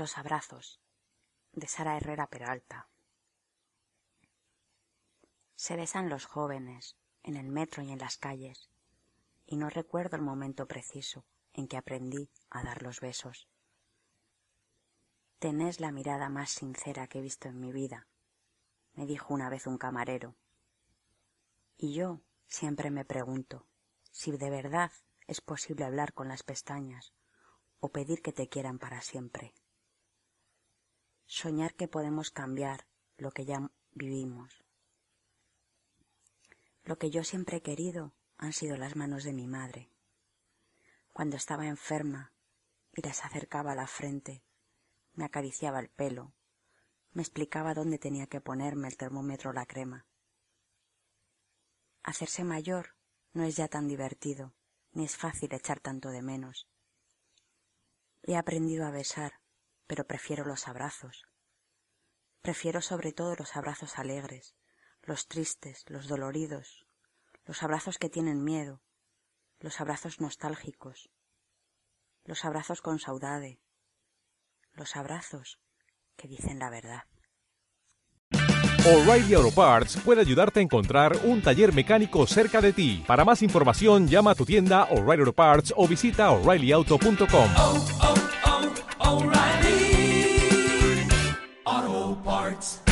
Los abrazos de Sara Herrera Peralta. Se besan los jóvenes en el metro y en las calles, y no recuerdo el momento preciso en que aprendí a dar los besos. Tenés la mirada más sincera que he visto en mi vida, me dijo una vez un camarero. Y yo siempre me pregunto si de verdad es posible hablar con las pestañas o pedir que te quieran para siempre. Soñar que podemos cambiar lo que ya vivimos. Lo que yo siempre he querido han sido las manos de mi madre. Cuando estaba enferma y las acercaba a la frente, me acariciaba el pelo, me explicaba dónde tenía que ponerme el termómetro o la crema. Hacerse mayor no es ya tan divertido, ni es fácil echar tanto de menos. He aprendido a besar, pero prefiero los abrazos. Prefiero sobre todo los abrazos alegres, los tristes, los doloridos, los abrazos que tienen miedo, los abrazos nostálgicos, los abrazos con saudade, los abrazos que dicen la verdad. O'Reilly Auto Parts puede ayudarte a encontrar un taller mecánico cerca de ti. Para más información, llama a tu tienda O'Reilly Auto Parts o visita oreillyauto.com. lights.